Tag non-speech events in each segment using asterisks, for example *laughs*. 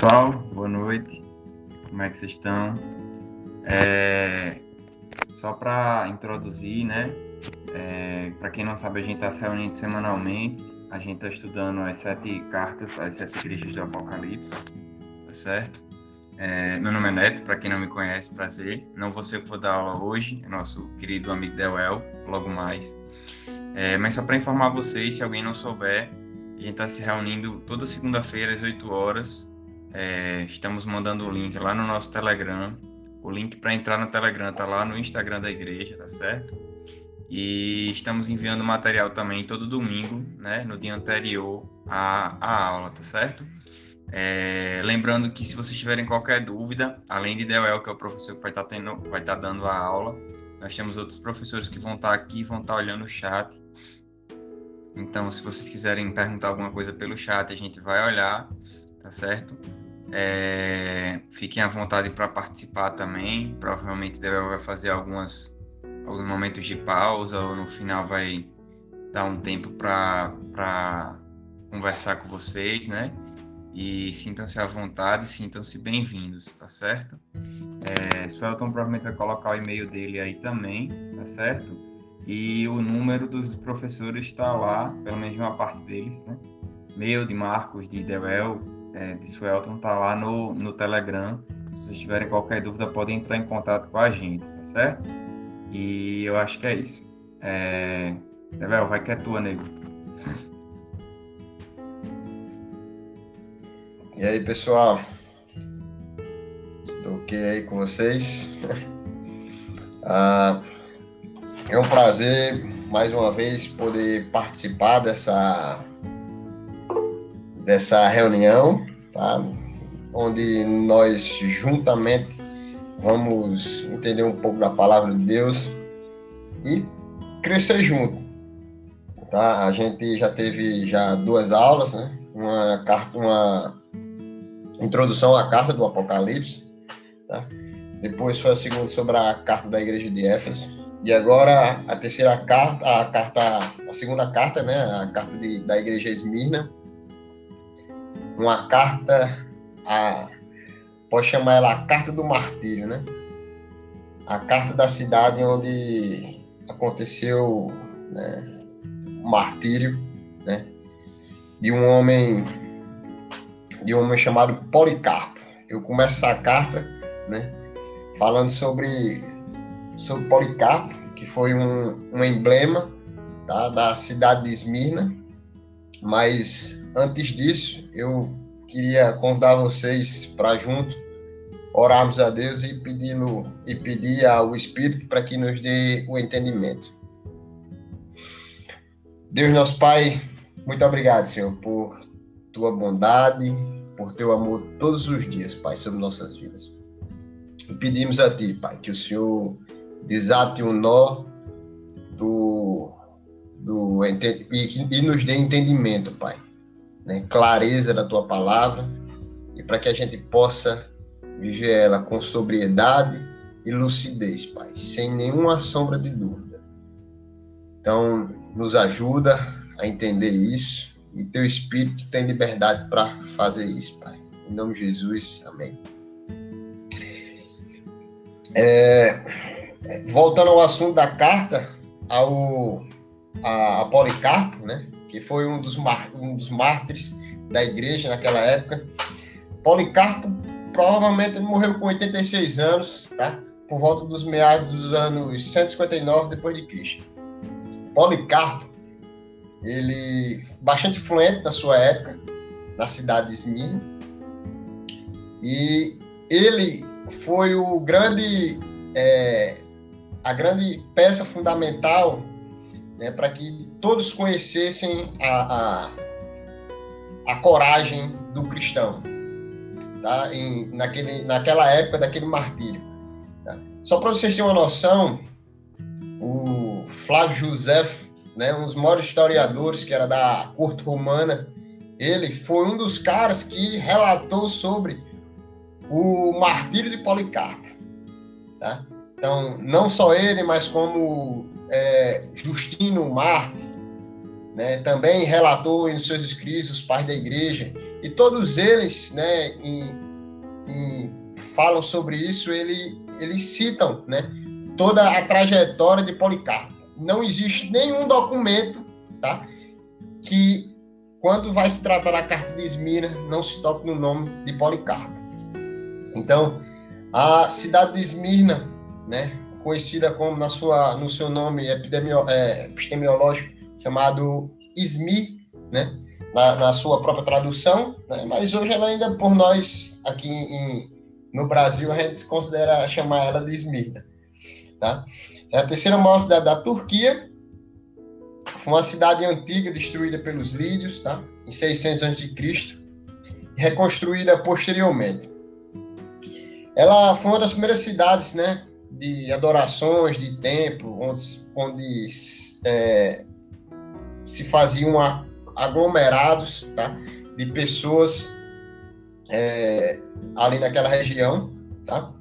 pessoal, boa noite. Como é que vocês estão? É... Só para introduzir, né? É... Para quem não sabe, a gente está se reunindo semanalmente. A gente está estudando as sete cartas, as sete igrejas do Apocalipse, tá certo? É... Meu nome é Neto, para quem não me conhece, prazer. Não vou ser que vou dar aula hoje, é nosso querido amigo Deuel, logo mais. É... Mas só para informar vocês, se alguém não souber, a gente está se reunindo toda segunda-feira às 8 horas é, estamos mandando o link lá no nosso Telegram. O link para entrar no Telegram tá lá no Instagram da igreja, tá certo? E estamos enviando material também todo domingo, né? No dia anterior à, à aula, tá certo? É, lembrando que se vocês tiverem qualquer dúvida, além de Deuel, que é o professor que vai estar, tá estar tá dando a aula, nós temos outros professores que vão estar tá aqui, vão estar olhando o chat. Então, se vocês quiserem perguntar alguma coisa pelo chat, a gente vai olhar tá certo? É, fiquem à vontade para participar também. Provavelmente Débora vai fazer algumas, alguns momentos de pausa ou no final vai dar um tempo para conversar com vocês, né? E sintam-se à vontade, sintam-se bem-vindos, tá certo? É, Suelton provavelmente vai colocar o e-mail dele aí também, tá certo? E o número dos professores está lá, pelo menos uma parte deles, né? Meu, de Marcos, de Dewell, é, de Suelton tá lá no, no Telegram. Se vocês tiverem qualquer dúvida, podem entrar em contato com a gente, tá certo? E eu acho que é isso. É... Evel, vai que é tua, nego. E aí, pessoal? Estou aqui aí com vocês. *laughs* ah, é um prazer, mais uma vez, poder participar dessa dessa reunião, tá? onde nós juntamente vamos entender um pouco da palavra de Deus e crescer junto. Tá? A gente já teve já duas aulas, né? uma carta, uma introdução à carta do Apocalipse, tá? Depois foi a segunda sobre a carta da igreja de Éfeso. E agora a terceira carta, a carta, a segunda carta, né, a carta de, da igreja Esmirna, uma carta, a, pode chamar ela a carta do martírio, né? A carta da cidade onde aconteceu né, o martírio, né? De um homem, de um homem chamado Policarpo. Eu começo essa carta, né? Falando sobre sobre Policarpo, que foi um, um emblema tá, da cidade de Esmirna, mas Antes disso, eu queria convidar vocês para junto orarmos a Deus e pedi-lo e pedir ao Espírito para que nos dê o entendimento. Deus nosso Pai, muito obrigado, Senhor, por tua bondade, por teu amor todos os dias, Pai, sobre nossas vidas. E pedimos a Ti, Pai, que o Senhor desate o nó do, do e, e nos dê entendimento, Pai né, clareza da tua palavra e para que a gente possa viver ela com sobriedade e lucidez, Pai, sem nenhuma sombra de dúvida. Então, nos ajuda a entender isso e teu Espírito tem liberdade para fazer isso, Pai. Em nome de Jesus, amém. É, voltando ao assunto da carta ao a, a Policarpo, né? Que foi um dos, um dos mártires da igreja naquela época. Policarpo provavelmente morreu com 86 anos, tá? por volta dos meados dos anos 159 depois de Cristo. Policarpo, ele bastante influente na sua época, na cidade de Esmirna, e ele foi o grande, é, a grande peça fundamental né, para que todos conhecessem a, a, a, coragem do cristão, tá? Em, naquele, naquela época daquele martírio. Tá? Só para vocês terem uma noção, o Flávio José, né, um dos maiores historiadores que era da corte romana, ele foi um dos caras que relatou sobre o martírio de Policarpo. Tá? Então, não só ele, mas como é, Justino Marte, né, também relatou em seus escritos os pais da igreja, e todos eles né, em, em, falam sobre isso, ele, eles citam né, toda a trajetória de Policarpo. Não existe nenhum documento tá, que, quando vai se tratar da carta de Esmira, não se toque no nome de Policarpo. Então, a cidade de Esmirna, né, conhecida como na sua, no seu nome é, epistemológico, chamado Esmi, né, na, na, sua própria tradução, né, mas hoje ela ainda, por nós, aqui em, no Brasil, a gente considera chamar ela de Esmirna. Tá? É a terceira maior cidade da Turquia, foi uma cidade antiga destruída pelos lídios, tá? em 600 a.C., reconstruída posteriormente. Ela foi uma das primeiras cidades, né, de adorações, de templo, onde, onde é, se faziam aglomerados, tá, de pessoas é, ali naquela região, tá?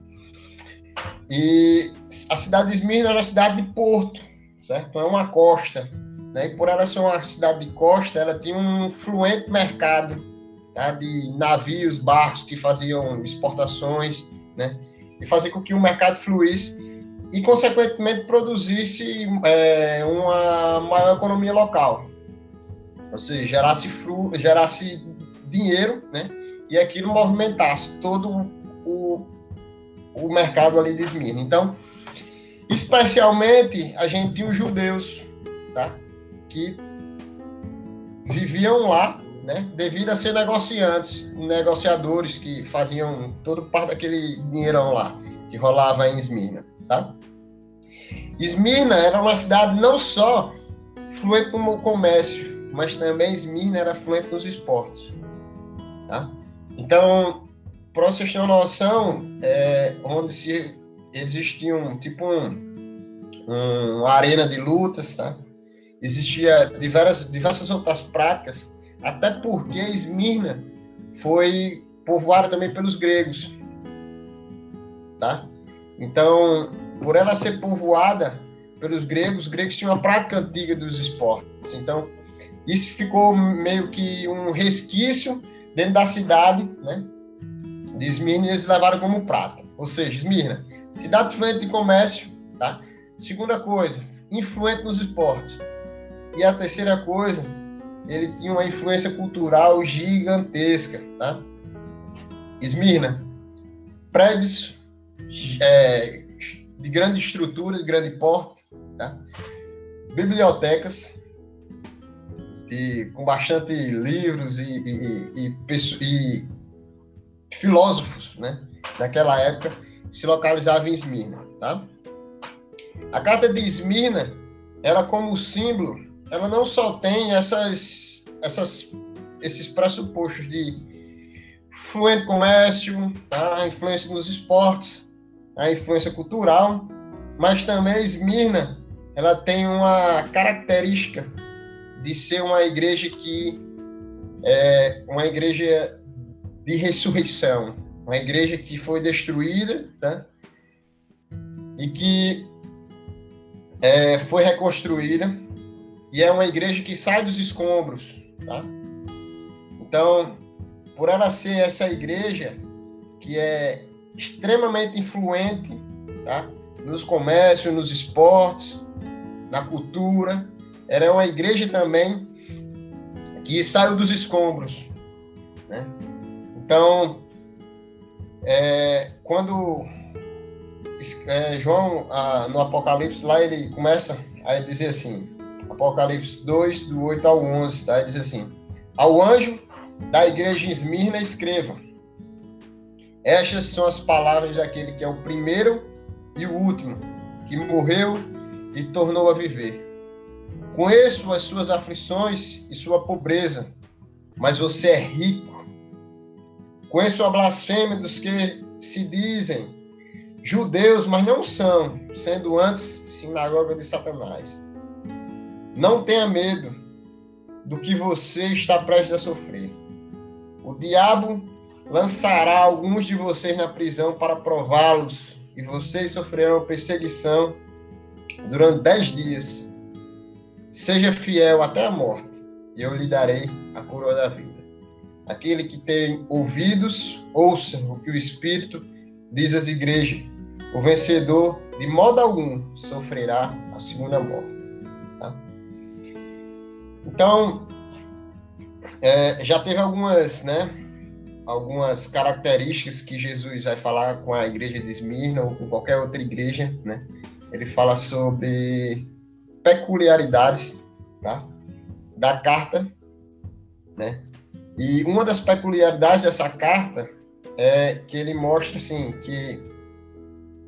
E a cidade de Esmirna era uma cidade de porto, certo? É uma costa, né? E por ela ser uma cidade de costa, ela tinha um fluente mercado tá? de navios, barcos que faziam exportações né? E fazer com que o mercado fluísse e, consequentemente, produzisse é, uma maior economia local. Ou seja, gerasse, flu, gerasse dinheiro, né? E aquilo movimentasse todo o, o mercado ali de Esmirna. Então, especialmente, a gente tinha os judeus, tá? Que viviam lá né? Devido a ser negociantes, negociadores que faziam todo parte daquele dinheirão lá que rolava em Esmirna, tá? Esmirna era uma cidade não só fluente no comércio, mas também Esmirna era fluente nos esportes, tá? Então, para vocês terem uma noção, é, onde se existiam tipo um, um, uma arena de lutas, tá? Existia diversas, diversas outras práticas até porque Esmirna foi povoada também pelos gregos. Tá? Então, por ela ser povoada pelos gregos, os gregos tinham uma prática antiga dos esportes. Então, isso ficou meio que um resquício dentro da cidade, né? De Esmirna, eles levaram como prática. Ou seja, Esmirna, cidade influente de comércio, tá? Segunda coisa, influente nos esportes. E a terceira coisa, ele tinha uma influência cultural gigantesca, tá? Esmirna, prédios é, de grande estrutura, de grande porte, tá? Bibliotecas de, com bastante livros e, e, e, e, filósofos, né? Naquela época se localizava em Esmirna, tá? A carta de Esmirna era como símbolo ela não só tem essas, essas, esses pressupostos de fluente comércio, tá? influência nos esportes, a influência cultural, mas também a Esmirna ela tem uma característica de ser uma igreja que é uma igreja de ressurreição, uma igreja que foi destruída, tá? E que é, foi reconstruída e é uma igreja que sai dos escombros, tá? Então, por ela ser essa igreja que é extremamente influente, tá? Nos comércios, nos esportes, na cultura, ela é uma igreja também que saiu dos escombros, né? Então, é, quando é, João, ah, no Apocalipse, lá ele começa a dizer assim: Apocalipse 2, do 8 ao 11, tá? Ele diz assim: Ao anjo da igreja em Esmirna, escreva: Estas são as palavras daquele que é o primeiro e o último, que morreu e tornou a viver. Conheço as suas aflições e sua pobreza, mas você é rico. Conheço a blasfêmia dos que se dizem judeus, mas não são, sendo antes sinagoga de Satanás. Não tenha medo do que você está prestes a sofrer. O diabo lançará alguns de vocês na prisão para prová-los, e vocês sofrerão perseguição durante dez dias. Seja fiel até a morte, e eu lhe darei a coroa da vida. Aquele que tem ouvidos, ouça o que o Espírito diz às igrejas. O vencedor, de modo algum, sofrerá a segunda morte. Tá? Então, é, já teve algumas, né, algumas características que Jesus vai falar com a igreja de Esmirna ou com qualquer outra igreja, né? Ele fala sobre peculiaridades, tá? Da carta, né? E uma das peculiaridades dessa carta é que ele mostra assim que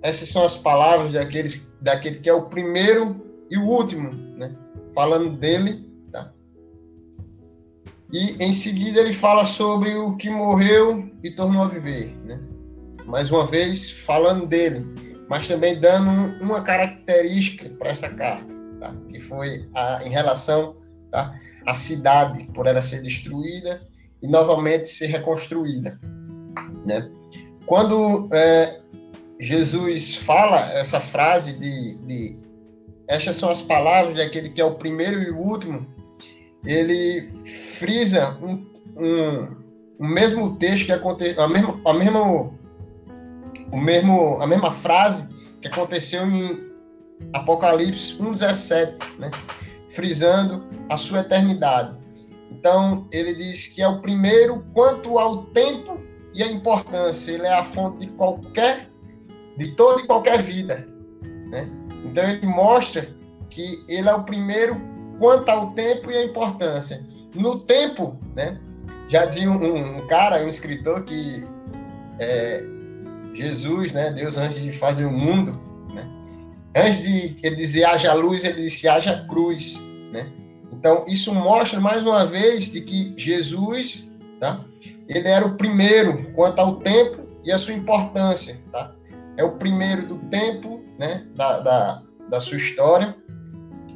essas são as palavras daqueles daquele que é o primeiro e o último, né? Falando dele e em seguida ele fala sobre o que morreu e tornou a viver, né? Mais uma vez falando dele, mas também dando uma característica para essa carta, tá? que foi a, em relação tá? à cidade, por ela ser destruída e novamente ser reconstruída, né? Quando é, Jesus fala essa frase de, de estas são as palavras daquele que é o primeiro e o último, ele frisa um, um, o mesmo texto que aconteceu, a mesma, a mesma, o mesmo, a mesma frase que aconteceu em Apocalipse 1:17, né? Frisando a sua eternidade. Então, ele diz que é o primeiro quanto ao tempo e a importância. Ele é a fonte de qualquer, de toda e qualquer vida. Né? Então, ele mostra que ele é o primeiro quanto ao tempo e a importância. No tempo, né? Já dizia um, um cara, um escritor, que é, Jesus, né? Deus, antes de fazer o mundo, né? Antes de ele dizer haja luz, ele disse haja cruz, né? Então, isso mostra mais uma vez de que Jesus, tá? Ele era o primeiro quanto ao tempo e a sua importância, tá? É o primeiro do tempo, né? Da, da, da sua história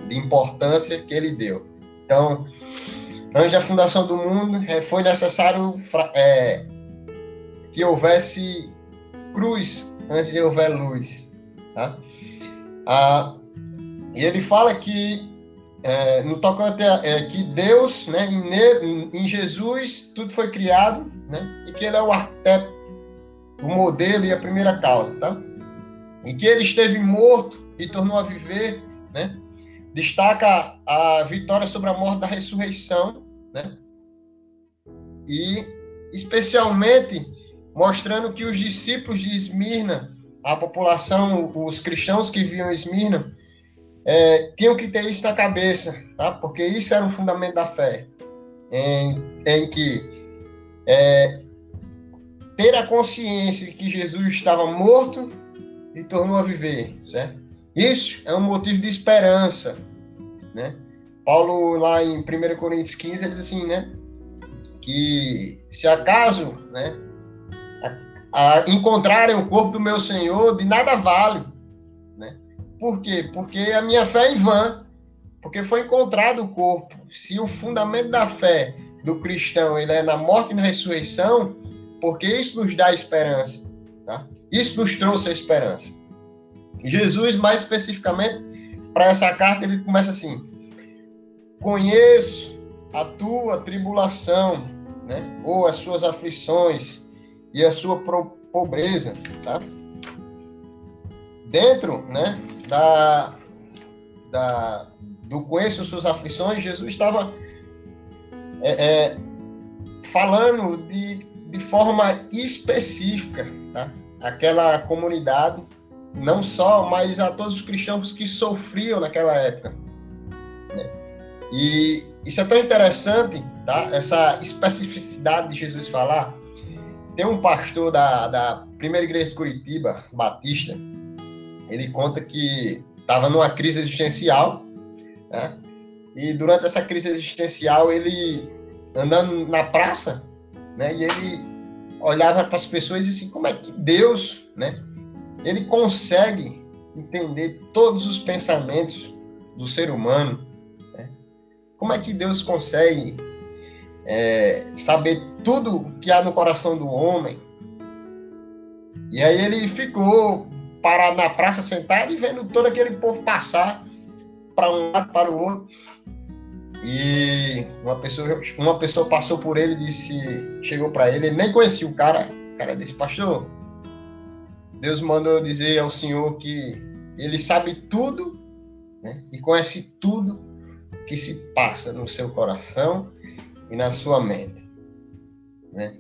de importância que ele deu. Então, antes da fundação do mundo, é, foi necessário é, que houvesse cruz antes de houver luz. Tá? Ah, e ele fala que é, no tocante é, que Deus, né, em, em, Jesus, tudo foi criado, né, e que ele é o arquiteto, o modelo e a primeira causa, tá? E que ele esteve morto e tornou a viver, né, destaca a vitória sobre a morte da ressurreição, né? E especialmente mostrando que os discípulos de Esmirna, a população, os cristãos que viam Esmirna, é, tinham que ter isso na cabeça, tá? Porque isso era o fundamento da fé, em, em que é, ter a consciência de que Jesus estava morto e tornou a viver, certo? Isso é um motivo de esperança, né? Paulo, lá em 1 Coríntios 15, ele diz assim, né? Que se acaso, né? A, a encontrarem o corpo do meu Senhor, de nada vale, né? Por quê? Porque a minha fé é em vão, porque foi encontrado o corpo. Se o fundamento da fé do cristão ele é na morte e na ressurreição, porque isso nos dá esperança, tá? Isso nos trouxe a esperança. Jesus, mais especificamente, para essa carta, ele começa assim: Conheço a tua tribulação, né? ou as suas aflições e a sua pobreza, tá? Dentro, né, da, da do conheço as suas aflições, Jesus estava é, é, falando de, de forma específica, tá? Aquela comunidade não só, mas a todos os cristãos que sofriam naquela época. E isso é tão interessante, tá? Essa especificidade de Jesus falar. Tem um pastor da, da primeira igreja de Curitiba, Batista, ele conta que estava numa crise existencial, né? E durante essa crise existencial, ele andando na praça, né? E ele olhava para as pessoas e assim, como é que Deus, né? ele consegue entender todos os pensamentos do ser humano. Como é que Deus consegue é, saber tudo que há no coração do homem? E aí ele ficou parado na praça sentado e vendo todo aquele povo passar para um lado para o outro. E uma pessoa, uma pessoa passou por ele e disse, chegou para ele, ele nem conhecia o cara, o cara disse, pastor, Deus mandou dizer ao Senhor que ele sabe tudo né, e conhece tudo que se passa no seu coração e na sua mente. Né?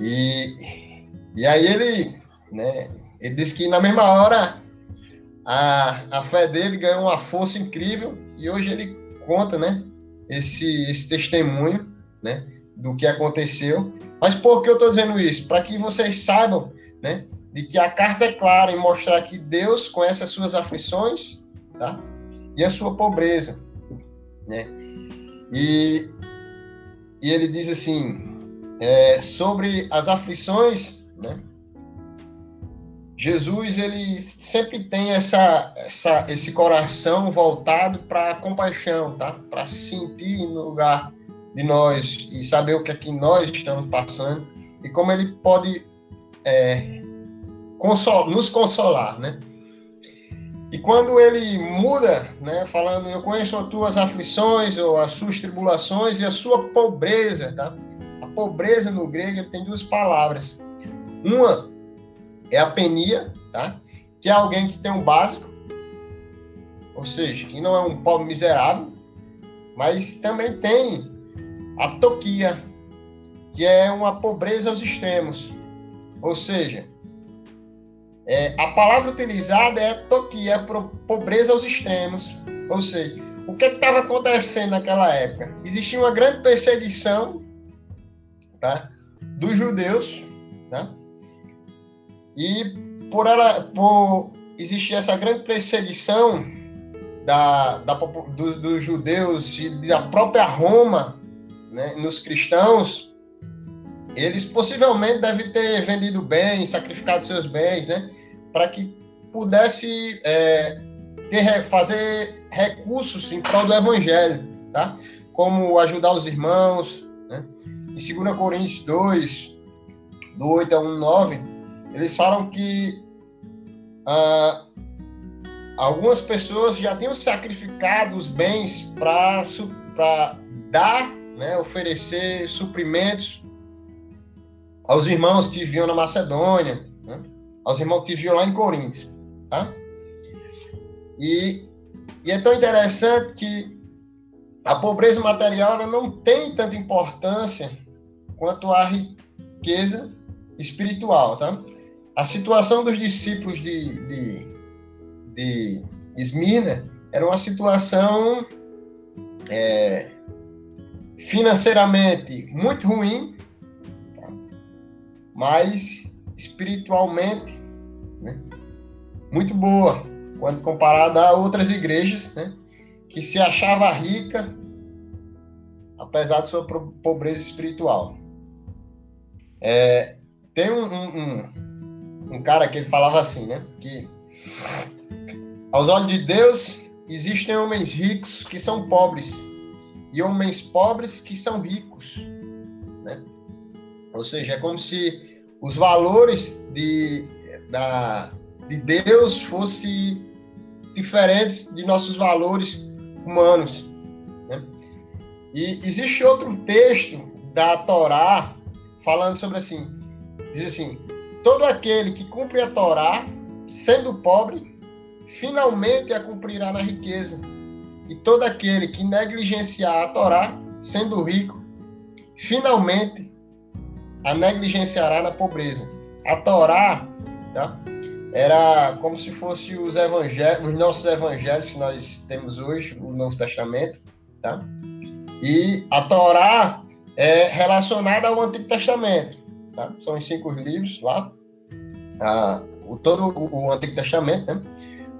E, e aí ele, né, ele disse que na mesma hora a, a fé dele ganhou uma força incrível e hoje ele conta, né, esse, esse testemunho, né, do que aconteceu. Mas por que eu estou dizendo isso? Para que vocês saibam, né, de que a carta é clara em mostrar que Deus conhece as suas aflições, tá? E a sua pobreza, né? E, e ele diz assim, é, sobre as aflições, né? Jesus ele sempre tem essa, essa esse coração voltado para a compaixão, tá? Para sentir no lugar de nós e saber o que é que nós estamos passando e como ele pode é, consol nos consolar, né? E quando ele muda, né, falando, eu conheço as tuas aflições ou as suas tribulações e a sua pobreza, tá? A pobreza no grego tem duas palavras. Uma é a penia, tá? Que é alguém que tem um básico, ou seja, que não é um pobre miserável, mas também tem a toquia, que é uma pobreza aos extremos. Ou seja, é, a palavra utilizada é toquia, é pobreza aos extremos. Ou seja, o que estava acontecendo naquela época? Existia uma grande perseguição tá, dos judeus, tá? E por, ela, por existir essa grande perseguição da, da, dos, dos judeus e da própria Roma né, nos cristãos, eles possivelmente devem ter vendido bens, sacrificado seus bens, né, para que pudesse é, ter, fazer recursos em prol do evangelho, tá? Como ajudar os irmãos, né? Em 2 Coríntios 2, do 8 a 1, 9, eles falam que ah, algumas pessoas já tinham sacrificado os bens para dar, né, oferecer suprimentos aos irmãos que viviam na Macedônia, né, aos irmãos que viviam lá em Coríntios. Tá? E, e é tão interessante que a pobreza material não tem tanta importância quanto a riqueza espiritual. Tá? A situação dos discípulos de, de, de Esmirna era uma situação é, financeiramente muito ruim, tá? mas espiritualmente né, muito boa, quando comparada a outras igrejas né, que se achava rica, apesar de sua pobreza espiritual. É, tem um, um um cara que ele falava assim, né? Que aos olhos de Deus existem homens ricos que são pobres e homens pobres que são ricos, né? Ou seja, é como se os valores de, da, de Deus fossem diferentes de nossos valores humanos. Né? E existe outro texto da Torá falando sobre assim, diz assim, Todo aquele que cumpre a Torá, sendo pobre, finalmente a cumprirá na riqueza. E todo aquele que negligenciar a Torá, sendo rico, finalmente a negligenciará na pobreza. A Torá tá? era como se fosse os evangelhos, os nossos evangelhos que nós temos hoje, o Novo Testamento, tá? E a Torá é relacionada ao Antigo Testamento. Tá? São os cinco livros lá, a, o, todo o, o Antigo Testamento, né?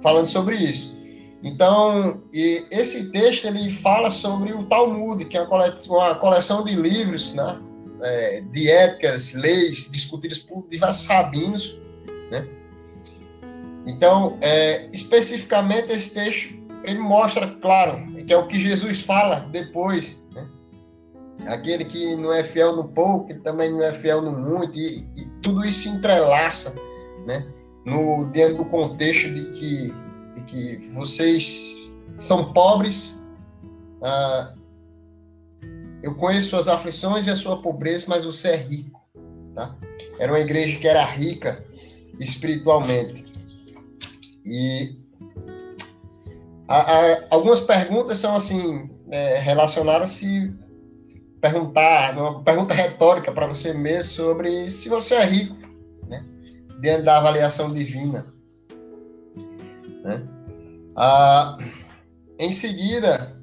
falando sobre isso. Então, esse texto ele fala sobre o Talmud, que é uma coleção de livros, né? É, de éticas, leis discutidas por diversos rabinos, né? Então, é, especificamente esse texto ele mostra, claro, que é o que Jesus fala depois Aquele que não é fiel no pouco, ele também não é fiel no muito, e, e tudo isso se entrelaça, né? No, dentro do contexto de que, de que vocês são pobres, ah, eu conheço suas aflições e a sua pobreza, mas você é rico. Tá? Era uma igreja que era rica espiritualmente. E a, a, algumas perguntas são assim é, relacionadas se perguntar, uma pergunta retórica para você mesmo sobre se você é rico, né? Dentro da avaliação divina. Né? Ah, em seguida,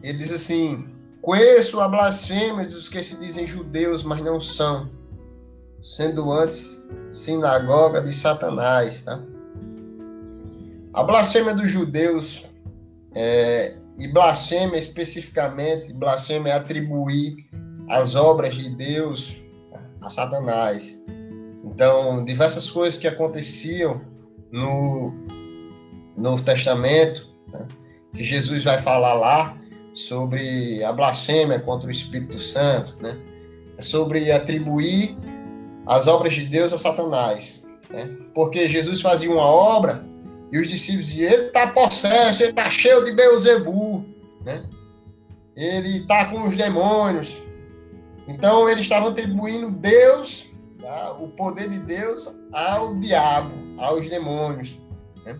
ele diz assim: Conheço a blasfêmia dos que se dizem judeus, mas não são, sendo antes sinagoga de Satanás. Tá? A blasfêmia dos judeus é, e blasfêmia especificamente, blasfêmia é atribuir as obras de Deus a Satanás. Então, diversas coisas que aconteciam no Novo Testamento, né, que Jesus vai falar lá sobre a blasfêmia contra o Espírito Santo, né, é sobre atribuir as obras de Deus a Satanás. Né, porque Jesus fazia uma obra e os discípulos diziam, ele está possesso, ele está cheio de Beuzebu, né? Ele está com os demônios. Então eles estavam atribuindo Deus, tá? o poder de Deus, ao diabo, aos demônios. Né?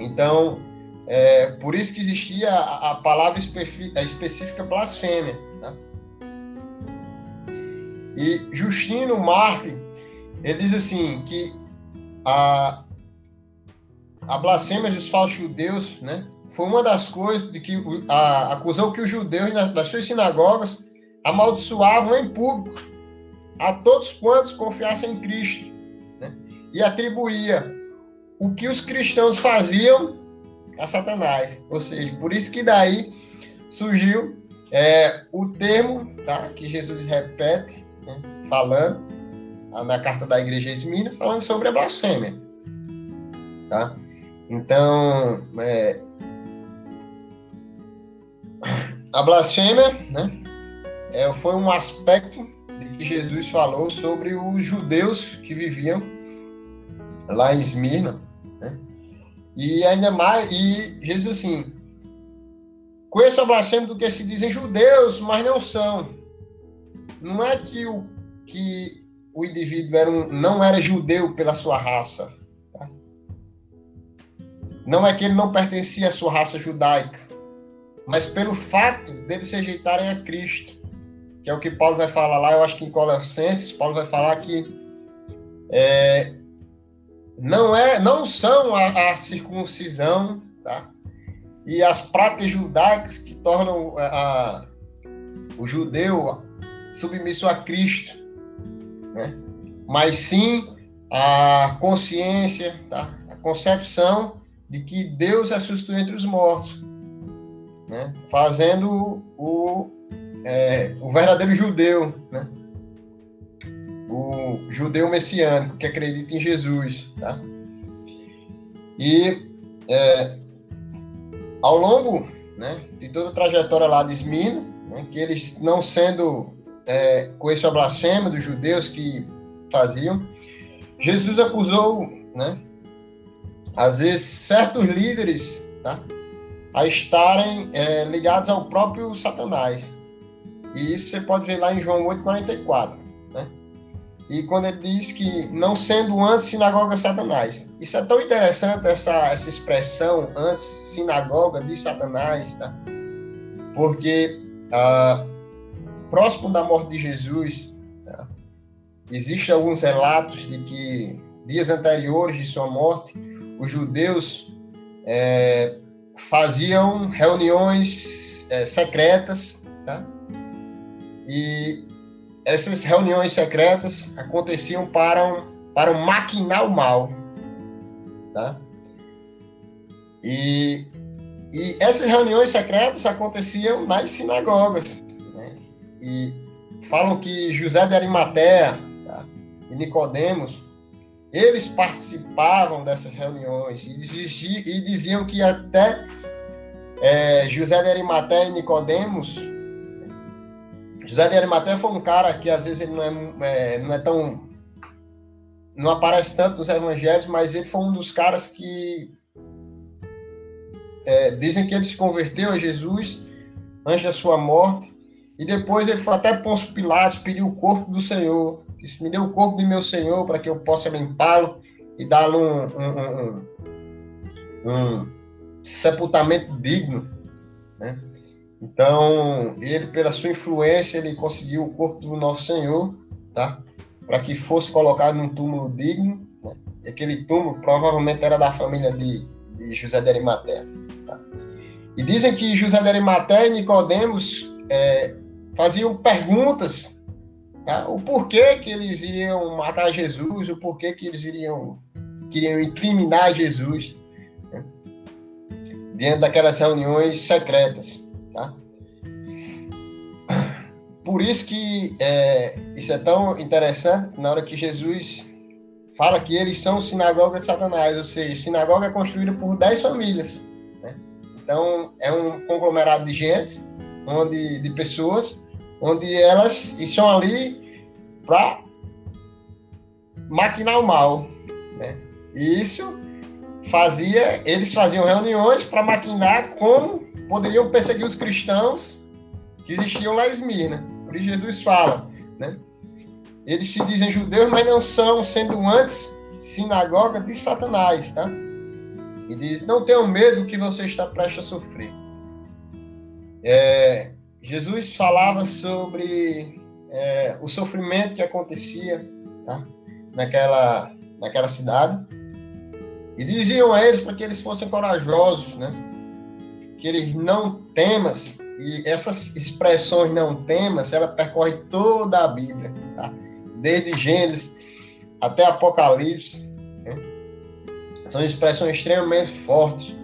Então, é, por isso que existia a, a palavra específica, a específica blasfêmia. Tá? E Justino Martin, ele diz assim que a, a blasfêmia dos falsos judeus, né, foi uma das coisas de que a, acusou que os judeus nas suas sinagogas amaldiçoavam em público a todos quantos confiassem em Cristo, né, e atribuía o que os cristãos faziam a Satanás. Ou seja, por isso que daí surgiu é, o termo tá, que Jesus repete, né, falando na carta da igreja Esmina, falando sobre a blasfêmia. Tá? Então, é, a blasfêmia né, é, foi um aspecto que Jesus falou sobre os judeus que viviam lá em Esmirna. E ainda mais, e Jesus assim, conheço a blasfêmia do que se dizem judeus, mas não são. Não é que o, que o indivíduo era um, não era judeu pela sua raça, não é que ele não pertencia à sua raça judaica, mas pelo fato dele se rejeitarem a Cristo, que é o que Paulo vai falar lá, eu acho que em Colossenses, Paulo vai falar que é, não é, não são a, a, circuncisão, tá? E as práticas judaicas que tornam a, a, o judeu submisso a Cristo, né? Mas sim a consciência, tá? A concepção de que Deus ressuscitou entre os mortos, né? fazendo o, é, o verdadeiro judeu, né? O judeu messiânico que acredita em Jesus. Tá? E é, ao longo né, de toda a trajetória lá de Esmina, né, que eles não sendo é, com essa dos judeus que faziam, Jesus acusou né, às vezes, certos líderes tá, a estarem é, ligados ao próprio Satanás. E isso você pode ver lá em João 8,44. E quando ele diz que não sendo antes sinagoga Satanás. Isso é tão interessante, essa, essa expressão, antes sinagoga de Satanás, tá? porque ah, próximo da morte de Jesus, tá? existem alguns relatos de que dias anteriores de sua morte, os judeus é, faziam reuniões é, secretas, tá? E essas reuniões secretas aconteciam para, para maquinar o mal, tá? E, e essas reuniões secretas aconteciam nas sinagogas, né? E falam que José de Arimatea tá? e Nicodemos eles participavam dessas reuniões e, diziam, e diziam que até é, José de Arimaté e Nicodemos José de Arimaté foi um cara que às vezes ele não é, é, não é tão não aparece tanto nos evangelhos, mas ele foi um dos caras que é, dizem que ele se converteu a Jesus antes da sua morte E depois ele foi até Pôncio Pilatos, pediu o corpo do Senhor. Disse, me dê o corpo de meu Senhor para que eu possa limpá-lo e dar-lhe um, um, um, um, sepultamento digno. Né? Então, ele, pela sua influência, ele conseguiu o corpo do nosso Senhor, tá? Para que fosse colocado num túmulo digno. Né? E aquele túmulo provavelmente era da família de, de José de Arimateia. Tá? E dizem que José de Arimateia e Nicodemos é, faziam perguntas, tá? o porquê que eles iriam matar Jesus, o porquê que eles iriam queriam incriminar Jesus, né? diante daquelas reuniões secretas. Tá? Por isso que é, isso é tão interessante na hora que Jesus fala que eles são sinagoga de Satanás, ou seja, sinagoga é construída por dez famílias. Né? Então é um conglomerado de gente, onde de pessoas, onde elas estão ali para maquinar o mal, né? E isso fazia, eles faziam reuniões para maquinar como poderiam perseguir os cristãos que existiam lá em Esmirna. Por isso Jesus fala, né? Eles se dizem judeus, mas não são, sendo antes sinagoga de Satanás, tá? E diz: Não tenham medo que você está prestes a sofrer. É, Jesus falava sobre é, o sofrimento que acontecia tá? naquela, naquela cidade. E diziam a eles para que eles fossem corajosos, né? que eles não temas, e essas expressões não temas, ela percorre toda a Bíblia, tá? desde Gênesis até Apocalipse. Né? São expressões extremamente fortes,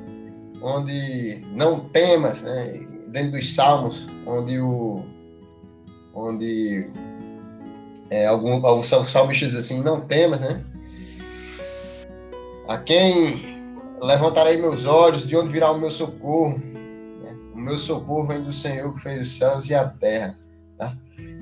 onde não temas, né? dentro dos Salmos, onde o onde é, algum, alguns salmistas dizem assim, não temas, né? A quem levantarei meus olhos, de onde virá o meu socorro? Né? O meu socorro vem do Senhor que fez os céus e a terra. Tá?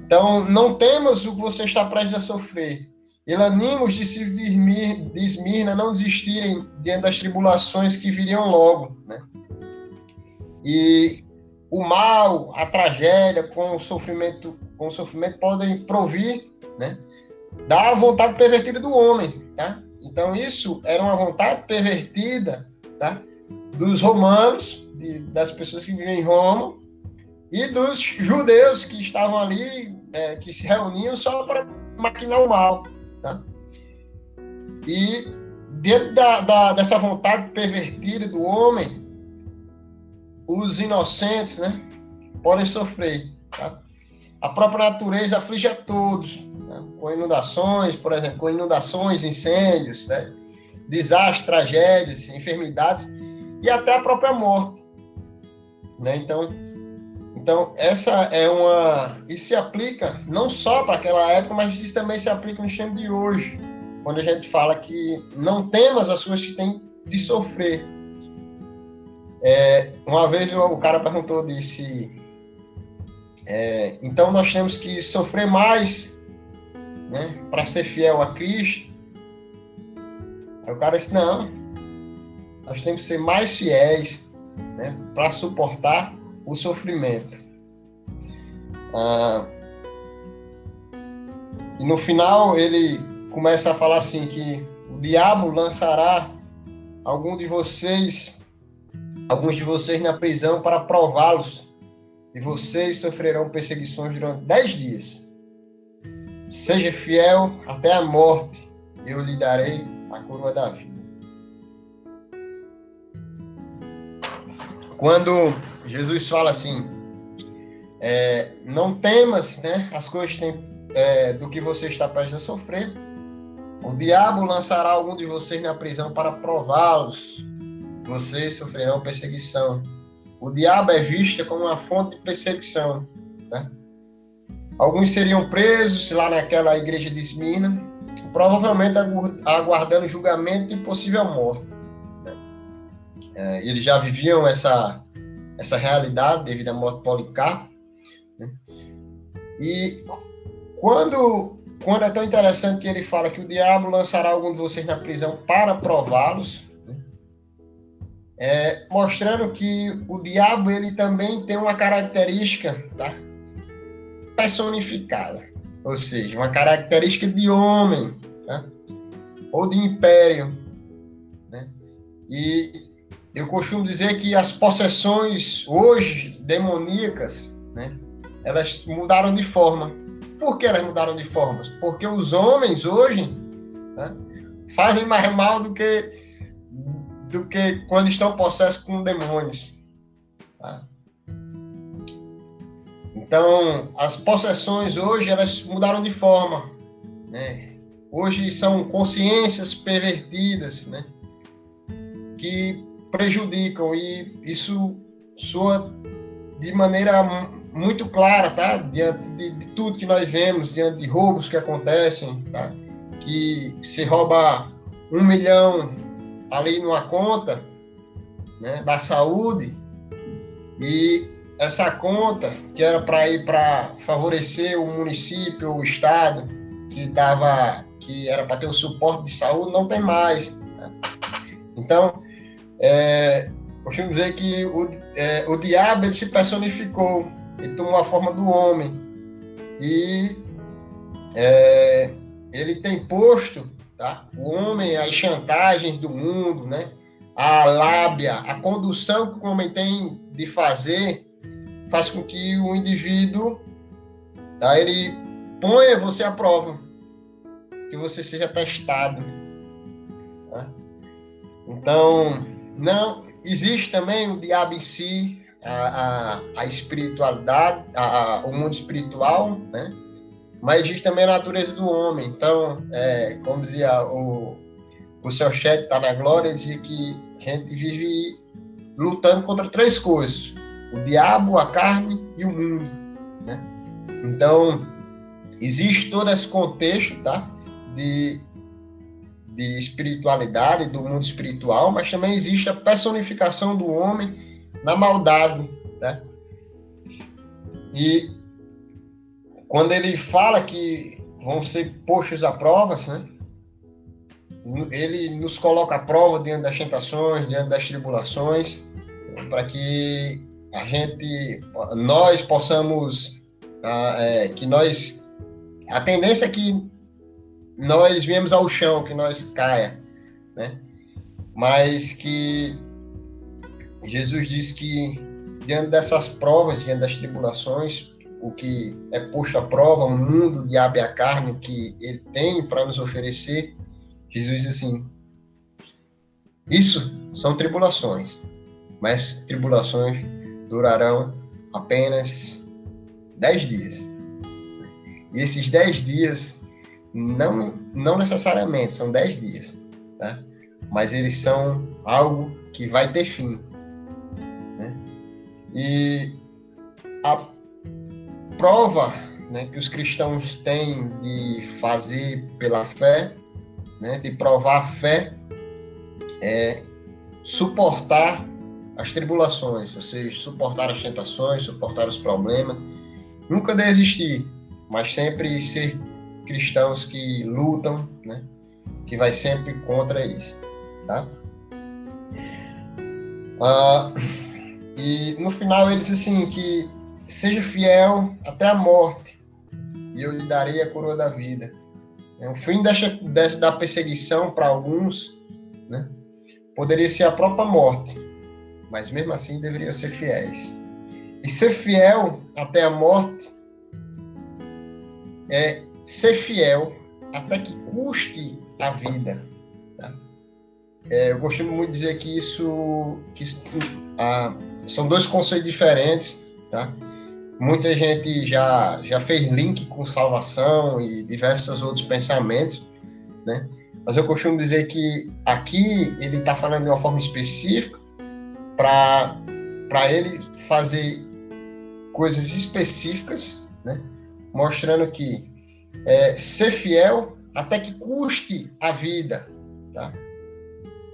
Então, não temas o que você está prestes a sofrer. Ele anima os discípulos de Esmirna a não desistirem diante das tribulações que viriam logo. Né? E o mal, a tragédia, com o sofrimento, com o sofrimento podem provir, né, da vontade pervertida do homem, tá? Então, isso era uma vontade pervertida tá? dos romanos, de, das pessoas que viviam em Roma, e dos judeus que estavam ali, é, que se reuniam só para maquinar o mal. Tá? E dentro da, da, dessa vontade pervertida do homem, os inocentes né, podem sofrer. Tá? A própria natureza aflige a todos né? com inundações, por exemplo, com inundações, incêndios, né? desastres, tragédias, enfermidades e até a própria morte. Né? Então, então, essa é uma. Isso se aplica não só para aquela época, mas isso também se aplica no tempo de hoje, quando a gente fala que não temas as coisas que têm de sofrer. É, uma vez o cara perguntou, disse: é, então nós temos que sofrer mais né, para ser fiel a Cristo. Aí o cara disse: não, nós temos que ser mais fiéis né, para suportar o sofrimento. Ah, e no final ele começa a falar assim que o diabo lançará algum de vocês, alguns de vocês na prisão para prová-los, e vocês sofrerão perseguições durante dez dias. Seja fiel até a morte, e eu lhe darei a coroa da vida. Quando Jesus fala assim, é, não temas né, as coisas tem, é, do que você está prestes a sofrer, o diabo lançará algum de vocês na prisão para prová-los. Vocês sofrerão perseguição. O diabo é visto como uma fonte de perseguição. Né? Alguns seriam presos lá naquela igreja de Esmina, provavelmente aguardando julgamento e possível morte. É, eles já viviam essa, essa realidade devido à morte de Policarpo. Né? E quando, quando é tão interessante que ele fala que o diabo lançará algum de vocês na prisão para prová-los, né? É, mostrando que o diabo ele também tem uma característica, tá? personificada, ou seja, uma característica de homem, né? ou de império. Né? E eu costumo dizer que as possessões hoje demoníacas, né, elas mudaram de forma. Por que elas mudaram de formas? Porque os homens hoje né, fazem mais mal do que do que quando estão possessos com demônios. Tá? Então, as possessões hoje elas mudaram de forma, né? Hoje são consciências pervertidas, né? Que prejudicam e isso soa de maneira muito clara, tá? Diante de, de, tudo que nós vemos, diante de roubos que acontecem, tá? Que se rouba um milhão ali numa conta, né? Da saúde e essa conta que era para ir para favorecer o município, o estado que dava, que era para ter o suporte de saúde, não tem mais. Né? Então é, costumo dizer que o, é, o diabo se personificou, ele tomou a forma do homem. E é, ele tem posto tá, o homem as chantagens do mundo, né? a lábia, a condução que o homem tem de fazer, faz com que o indivíduo tá, ele ponha você à prova, que você seja testado. Tá? Então, não, existe também o diabo em si, a, a, a espiritualidade, a, a, o mundo espiritual, né? Mas existe também a natureza do homem. Então, é, como dizia o, o seu chefe está na glória, dizia que a gente vive lutando contra três coisas: o diabo, a carne e o mundo. Né? Então, existe todo esse contexto tá? de de espiritualidade, do mundo espiritual, mas também existe a personificação do homem na maldade, né? E quando ele fala que vão ser postos a provas, né? Ele nos coloca à prova diante das tentações, diante das tribulações, para que a gente, nós possamos, ah, é, que nós, a tendência é que nós viemos ao chão, que nós caia, né? Mas que Jesus diz que diante dessas provas, diante das tribulações, o que é posto à prova, o mundo, o diabo e a carne, que ele tem para nos oferecer, Jesus diz assim: Isso são tribulações, mas tribulações durarão apenas dez dias. E esses dez dias não, não necessariamente, são 10 dias, tá? mas eles são algo que vai ter fim. Né? E a prova né, que os cristãos têm de fazer pela fé, né, de provar a fé, é suportar as tribulações, ou seja, suportar as tentações, suportar os problemas, nunca desistir, mas sempre ser cristãos que lutam, né? Que vai sempre contra isso, tá? Ah, e no final ele diz assim que seja fiel até a morte e eu lhe darei a coroa da vida. É, o fim desta, da perseguição para alguns, né? Poderia ser a própria morte, mas mesmo assim deveriam ser fiéis. E ser fiel até a morte é ser fiel até que custe a vida. Tá? É, eu costumo muito dizer que isso, que ah, são dois conceitos diferentes, tá? Muita gente já, já fez link com salvação e diversos outros pensamentos, né? Mas eu costumo dizer que aqui ele está falando de uma forma específica para ele fazer coisas específicas, né? Mostrando que é, ser fiel até que custe a vida, tá?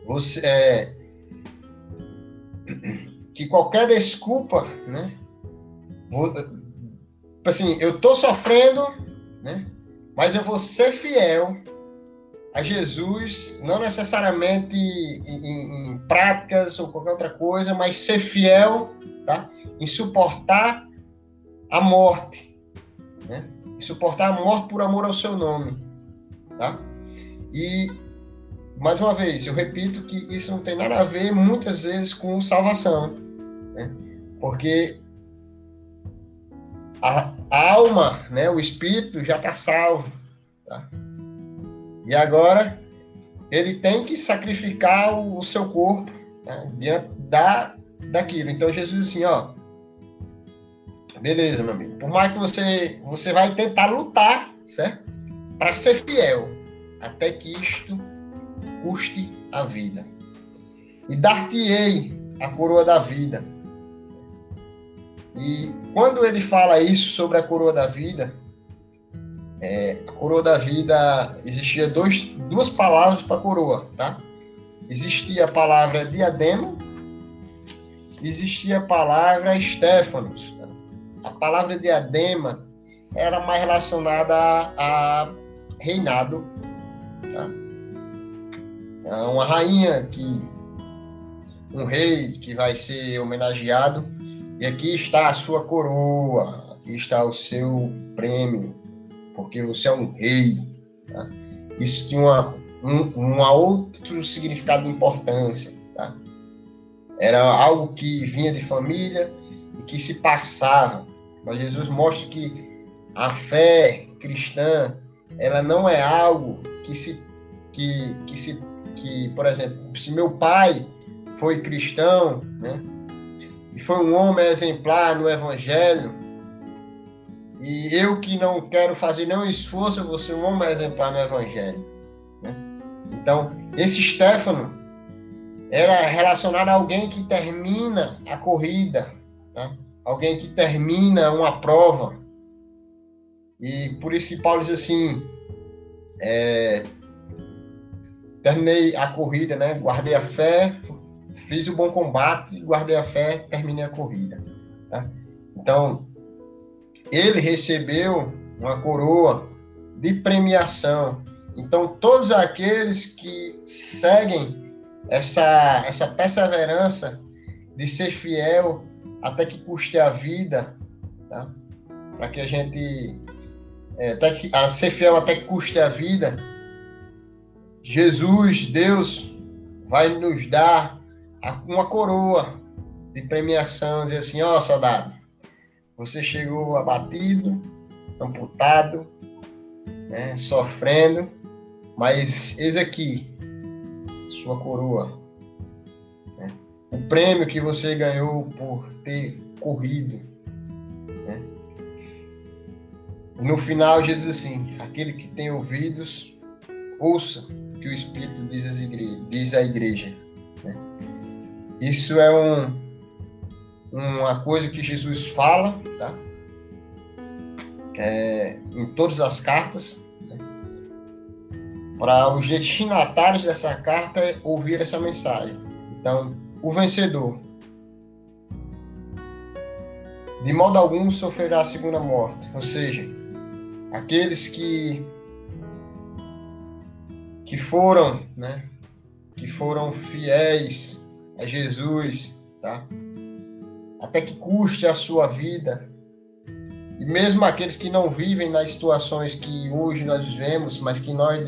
Você, é, *clears throat* que qualquer desculpa, né? Vou, assim, eu tô sofrendo, né? Mas eu vou ser fiel a Jesus, não necessariamente em, em, em práticas ou qualquer outra coisa, mas ser fiel, tá? Em suportar a morte, né? E suportar a morte por amor ao seu nome, tá? E mais uma vez, eu repito que isso não tem nada a ver muitas vezes com salvação, né? Porque a, alma, né, o espírito já está salvo, tá? E agora ele tem que sacrificar o, o seu corpo né, diante da daquilo. Então Jesus assim, ó, beleza, meu amigo. Por mais que você você vai tentar lutar, certo? Para ser fiel, até que isto custe a vida. E dar-te-ei a coroa da vida. E quando ele fala isso sobre a coroa da vida, é, a coroa da vida existia dois, duas palavras para coroa, tá? Existia a palavra diadema, existia a palavra Stefanos. Tá? A palavra diadema era mais relacionada a, a reinado, tá? Uma rainha que um rei que vai ser homenageado e aqui está a sua coroa, aqui está o seu prêmio, porque você é um rei. Tá? Isso tinha uma, um outro significado de importância. Tá? Era algo que vinha de família e que se passava. Mas Jesus mostra que a fé cristã ela não é algo que se que, que se que por exemplo se meu pai foi cristão né e foi um homem exemplar no evangelho e eu que não quero fazer nenhum esforço, eu vou ser um homem exemplar no Evangelho. Né? Então, esse Stefano era relacionado a alguém que termina a corrida, né? alguém que termina uma prova. E por isso que Paulo diz assim: é, terminei a corrida, né? guardei a fé, fiz o bom combate, guardei a fé, terminei a corrida. Tá? Então, ele recebeu uma coroa de premiação. Então, todos aqueles que seguem essa, essa perseverança de ser fiel até que custe a vida, tá? para que a gente. É, até que, a ser fiel até que custe a vida, Jesus, Deus, vai nos dar uma coroa de premiação, dizer assim: ó, oh, soldado, você chegou abatido, amputado, né, sofrendo, mas eis aqui sua coroa. Né? O prêmio que você ganhou por ter corrido. Né? E no final, Jesus assim: aquele que tem ouvidos, ouça o que o Espírito diz, diz à igreja. Né? Isso é um uma coisa que Jesus fala, tá? É, em todas as cartas, né? para os destinatários dessa carta ouvir essa mensagem. Então, o vencedor, de modo algum sofrerá a segunda morte, ou seja, aqueles que que foram, né, que foram fiéis a Jesus, tá? até que custe a sua vida. E mesmo aqueles que não vivem nas situações que hoje nós vivemos, mas que nós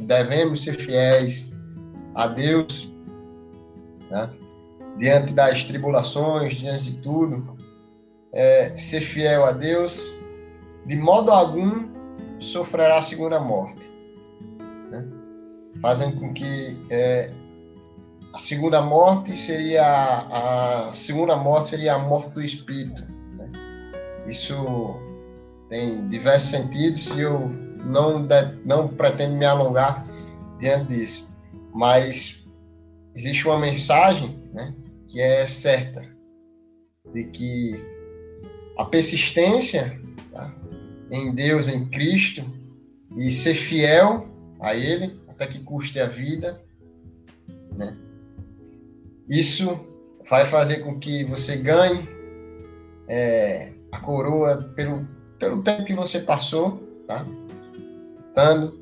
devemos ser fiéis a Deus, né? diante das tribulações, diante de tudo, é, ser fiel a Deus, de modo algum sofrerá a segunda morte, né? fazendo com que é, a segunda morte seria a, segunda morte seria a morte do espírito. Né? Isso tem diversos sentidos e eu não não pretendo me alongar diante disso, mas existe uma mensagem, né, que é certa de que a persistência tá, em Deus, em Cristo e ser fiel a Ele até que custe a vida, né? Isso vai fazer com que você ganhe é, a coroa pelo, pelo tempo que você passou, tá? Lutando,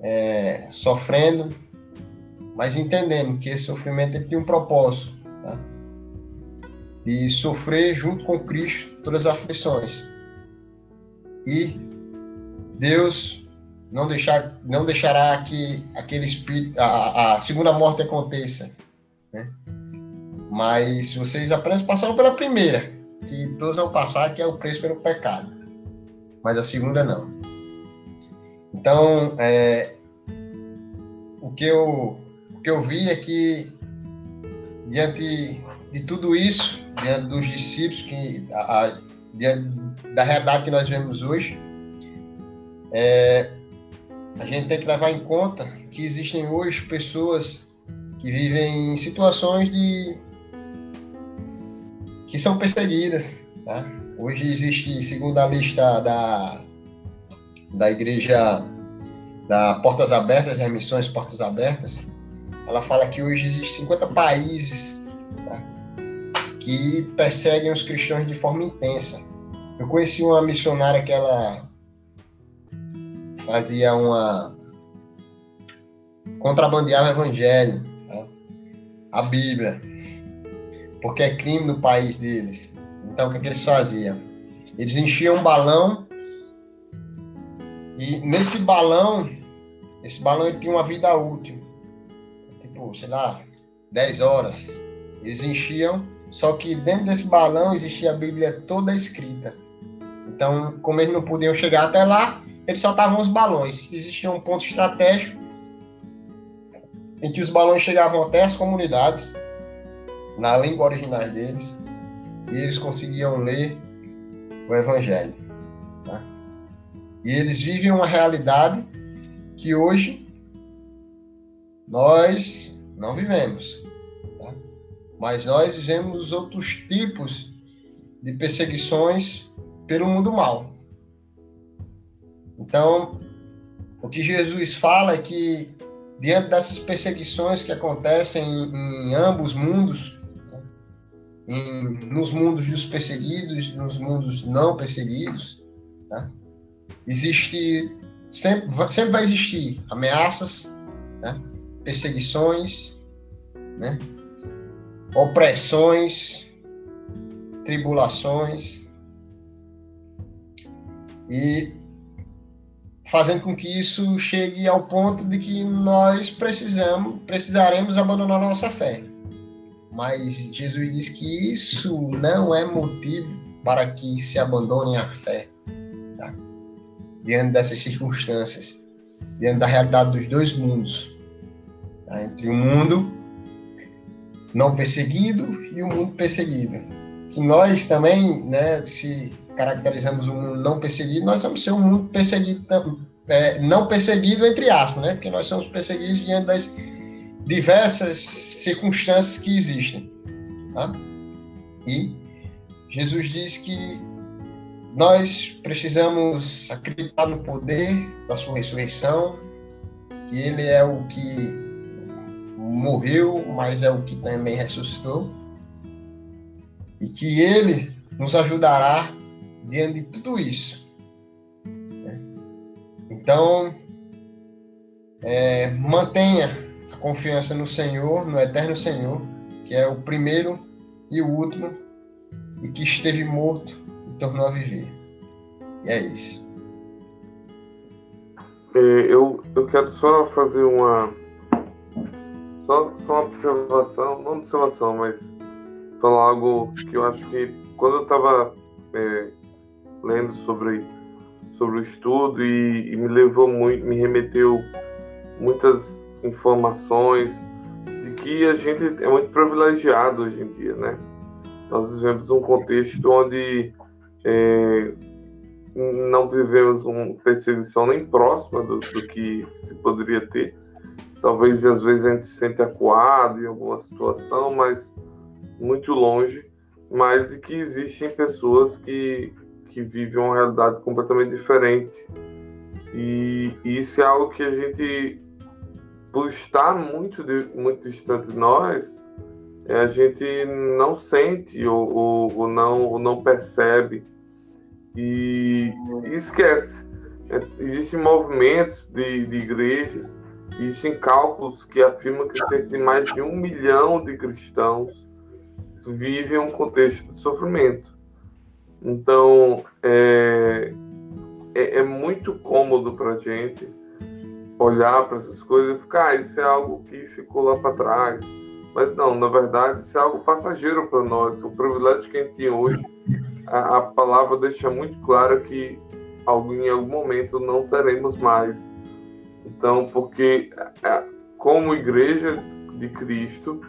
é, sofrendo, mas entendendo que esse sofrimento tem um propósito, tá? De sofrer junto com Cristo todas as aflições. e Deus não, deixar, não deixará que aquele espírito, a, a segunda morte aconteça. Né? Mas vocês apenas passaram pela primeira, que todos vão passar, que é o preço pelo pecado. Mas a segunda não. Então, é, o, que eu, o que eu vi é que, diante de tudo isso, diante dos discípulos, que, a, a, diante da realidade que nós vemos hoje, é, a gente tem que levar em conta que existem hoje pessoas que vivem em situações de que são perseguidas. Tá? Hoje existe, segundo a lista da, da igreja da Portas Abertas, as missões Portas Abertas, ela fala que hoje existem 50 países tá? que perseguem os cristãos de forma intensa. Eu conheci uma missionária que ela fazia uma contrabandeava evangelho? A Bíblia, porque é crime no país deles. Então o que, é que eles faziam? Eles enchiam um balão e nesse balão, esse balão ele tinha uma vida útil, tipo, sei lá, 10 horas. Eles enchiam, só que dentro desse balão existia a Bíblia toda escrita. Então, como eles não podiam chegar até lá, eles soltavam os balões. Existia um ponto estratégico em que os balões chegavam até as comunidades, na língua original deles, e eles conseguiam ler o Evangelho. Tá? E eles vivem uma realidade que hoje nós não vivemos. Tá? Mas nós vivemos outros tipos de perseguições pelo mundo mal. Então, o que Jesus fala é que, diante dessas perseguições que acontecem em, em ambos mundos, né, em, nos mundos dos perseguidos, nos mundos não perseguidos, tá? existe sempre, sempre vai existir ameaças, né? perseguições, né? opressões, tribulações e fazendo com que isso chegue ao ponto de que nós precisamos, precisaremos abandonar nossa fé. Mas Jesus diz que isso não é motivo para que se abandone a fé. Tá? Diante dessas circunstâncias, diante da realidade dos dois mundos, tá? entre o mundo não perseguido e o mundo perseguido. Que nós também, né, se caracterizamos o mundo não perseguido, nós vamos ser um mundo perseguido, é, não perseguido entre aspas, né? Porque nós somos perseguidos diante das diversas circunstâncias que existem. Tá? E Jesus diz que nós precisamos acreditar no poder da sua ressurreição, que Ele é o que morreu, mas é o que também ressuscitou, e que Ele nos ajudará diante de tudo isso. Né? Então, é, mantenha a confiança no Senhor, no eterno Senhor, que é o primeiro e o último, e que esteve morto e tornou a viver. E é isso. É, eu, eu quero só fazer uma. Só, só uma observação, não observação, mas falar algo que eu acho que quando eu estava é, lendo sobre, sobre o estudo e, e me levou muito, me remeteu muitas informações de que a gente é muito privilegiado hoje em dia, né? Nós vivemos um contexto onde é, não vivemos uma perseguição nem próxima do, do, que se poderia ter. Talvez às vezes a gente se sente acuado em alguma situação, mas muito longe. Mas de que existem pessoas que que vive uma realidade completamente diferente. E, isso é algo que a gente, por estar muito, de, muito distante de nós, é, a gente não sente ou, ou, ou, não, ou não percebe e, e esquece. É, existem movimentos de, de igrejas, existem cálculos que afirmam que cerca de mais de um milhão de cristãos vivem um contexto de sofrimento. Então, é, é, é muito cômodo para gente olhar para essas coisas e ficar, ah, isso é algo que ficou lá para trás. Mas não, na verdade, isso é algo passageiro para nós. O privilégio que a gente tem hoje, a, a palavra deixa muito claro que em algum momento não teremos mais. Então, porque como igreja de Cristo,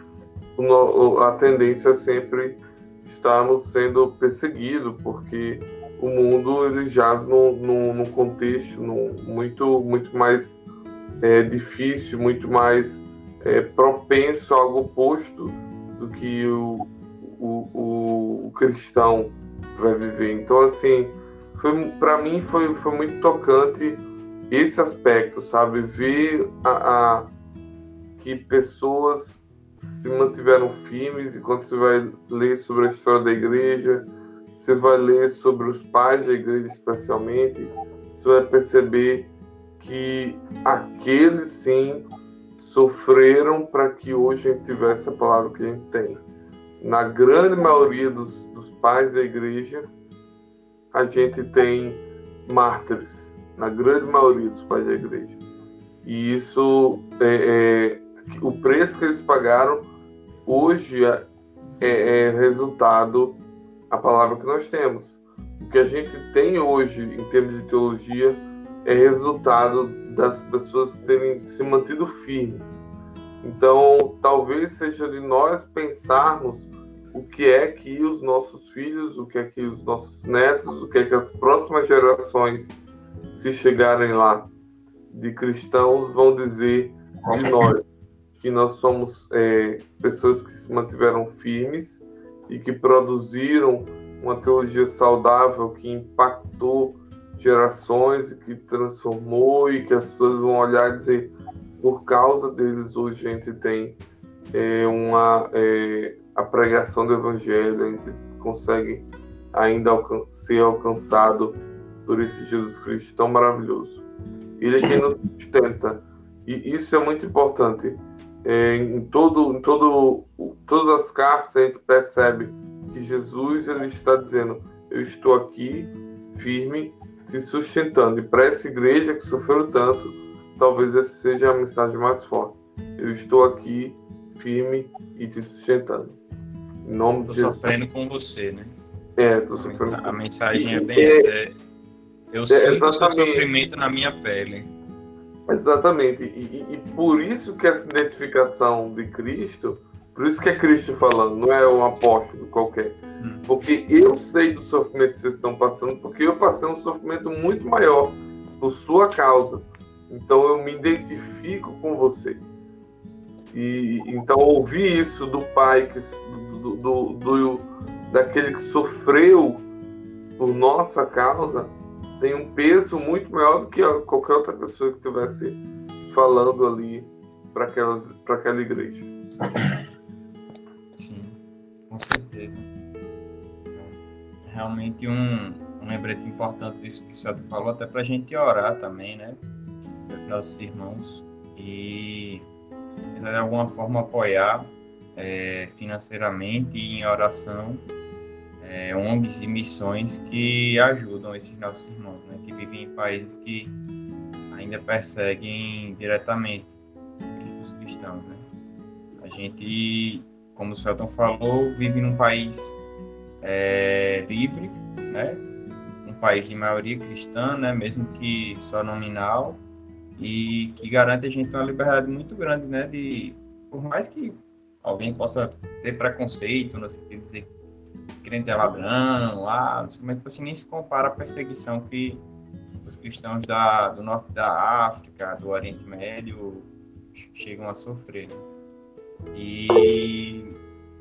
a tendência é sempre estarmos sendo perseguidos, porque o mundo ele jaz num, num, num contexto num, muito, muito mais é, difícil, muito mais é, propenso a algo oposto do que o, o, o, o cristão vai viver. Então, assim, para mim foi, foi muito tocante esse aspecto, sabe? Ver a, a, que pessoas se mantiveram firmes, e quando você vai ler sobre a história da igreja, você vai ler sobre os pais da igreja especialmente, você vai perceber que aqueles sim sofreram para que hoje a gente tivesse a palavra que a gente tem. Na grande maioria dos, dos pais da igreja, a gente tem mártires, na grande maioria dos pais da igreja. E isso, é, é o preço que eles pagaram, hoje é, é, é resultado a palavra que nós temos. O que a gente tem hoje em termos de teologia é resultado das pessoas terem se mantido firmes. Então, talvez seja de nós pensarmos o que é que os nossos filhos, o que é que os nossos netos, o que é que as próximas gerações, se chegarem lá de cristãos, vão dizer de nós. Que nós somos é, pessoas que se mantiveram firmes e que produziram uma teologia saudável que impactou gerações e que transformou e que as pessoas vão olhar e dizer por causa deles hoje a gente tem é, uma é, a pregação do evangelho a gente consegue ainda alcan ser alcançado por esse Jesus Cristo tão maravilhoso. Ele é quem nos sustenta. E isso é muito importante em todo, em todo, todas as cartas a gente percebe que Jesus ele está dizendo: eu estou aqui firme, se sustentando. E para essa igreja que sofreu tanto, talvez essa seja a mensagem mais forte. Eu estou aqui firme e te sustentando. Em nome tô de Jesus. sofrendo com você, né? É, tô sofrendo. A mensagem é bem essa. É, eu é, sinto o seu sofrimento na minha pele. Exatamente. E, e, e, por isso que essa identificação de Cristo, por isso que é Cristo falando, não é um apóstolo qualquer. Hum. Porque eu sei do sofrimento que vocês estão passando, porque eu passei um sofrimento muito maior por sua causa. Então eu me identifico com você. E então ouvir isso do pai que do, do, do daquele que sofreu por nossa causa tem um peso muito maior do que qualquer outra pessoa que estivesse falando ali para aquela igreja. Sim, com certeza. Realmente um, um lembrete importante disso que o senhor falou, até para a gente orar também, né? Nossos irmãos e de alguma forma apoiar é, financeiramente e em oração é, ONGs e missões que ajudam esses nossos irmãos, né, que vivem em países que ainda perseguem diretamente os cristãos. Né? A gente, como o Celton falou, vive num país é, livre, né? um país de maioria cristã, né? mesmo que só nominal, e que garante a gente uma liberdade muito grande, né? de, por mais que alguém possa ter preconceito, no sentido de dizer crente é ladrão, lá, mas assim, nem se compara à perseguição que os cristãos da, do norte da África, do Oriente Médio, chegam a sofrer. E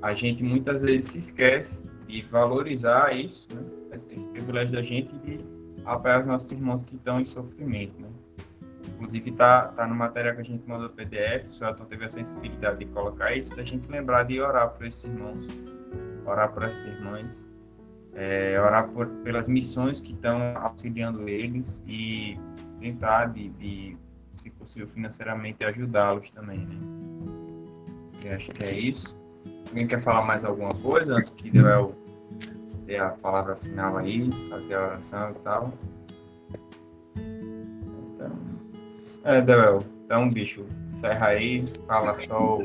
a gente muitas vezes se esquece de valorizar isso, né? esse privilégio da gente de apoiar os nossos irmãos que estão em sofrimento. Né? Inclusive, está tá no material que a gente mandou PDF, o Elton teve a sensibilidade de colocar isso, da gente lembrar de orar por esses irmãos orar por essas irmãs, é, orar por, pelas missões que estão auxiliando eles e tentar, de, de se possível, financeiramente ajudá-los também, né? Eu acho que é isso. Alguém quer falar mais alguma coisa antes que eu dê a palavra final aí, fazer a oração e tal? É, Del, então, bicho, encerra aí, fala só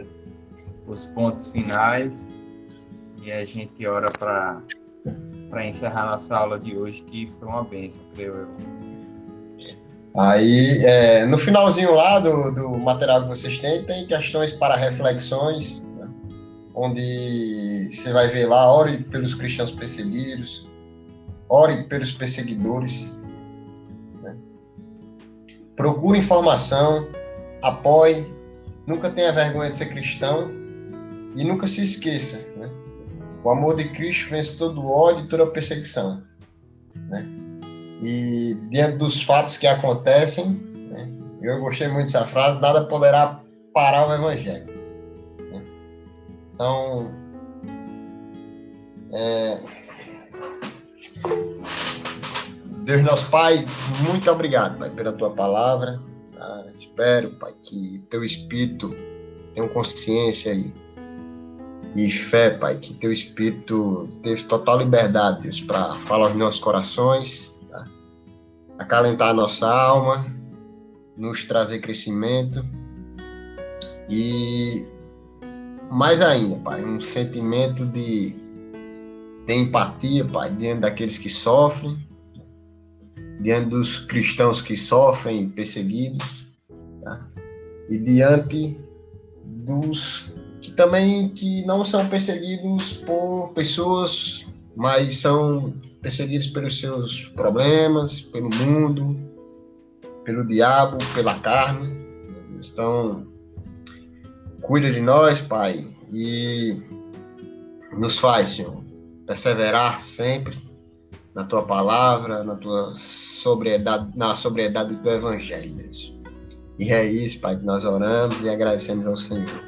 os pontos finais e a gente ora para encerrar nossa aula de hoje, que foi uma bênção, creio eu. Aí, é, no finalzinho lá do, do material que vocês têm, tem questões para reflexões, né? onde você vai ver lá, ore pelos cristãos perseguidos, ore pelos perseguidores, né? procure informação, apoie, nunca tenha vergonha de ser cristão e nunca se esqueça? O amor de Cristo vence todo ódio e toda perseguição. Né? E diante dos fatos que acontecem, né, eu gostei muito dessa frase, nada poderá parar o evangelho. Né? Então, é... Deus nosso Pai, muito obrigado, Pai, pela tua palavra. Tá? Espero, Pai, que teu Espírito tenha consciência e, e fé, Pai, que teu Espírito teve total liberdade, Deus, para falar aos nossos corações acalentar a nossa alma, nos trazer crescimento e mais ainda, Pai, um sentimento de, de empatia, Pai, diante daqueles que sofrem, diante dos cristãos que sofrem, perseguidos, tá? e diante dos que também que não são perseguidos por pessoas, mas são perseguidos pelos seus problemas, pelo mundo, pelo diabo, pela carne. Então, cuida de nós, Pai, e nos faz, Senhor, perseverar sempre na tua palavra, na tua sobriedade, na sobriedade do teu evangelho. E é isso, Pai, que nós oramos e agradecemos ao Senhor.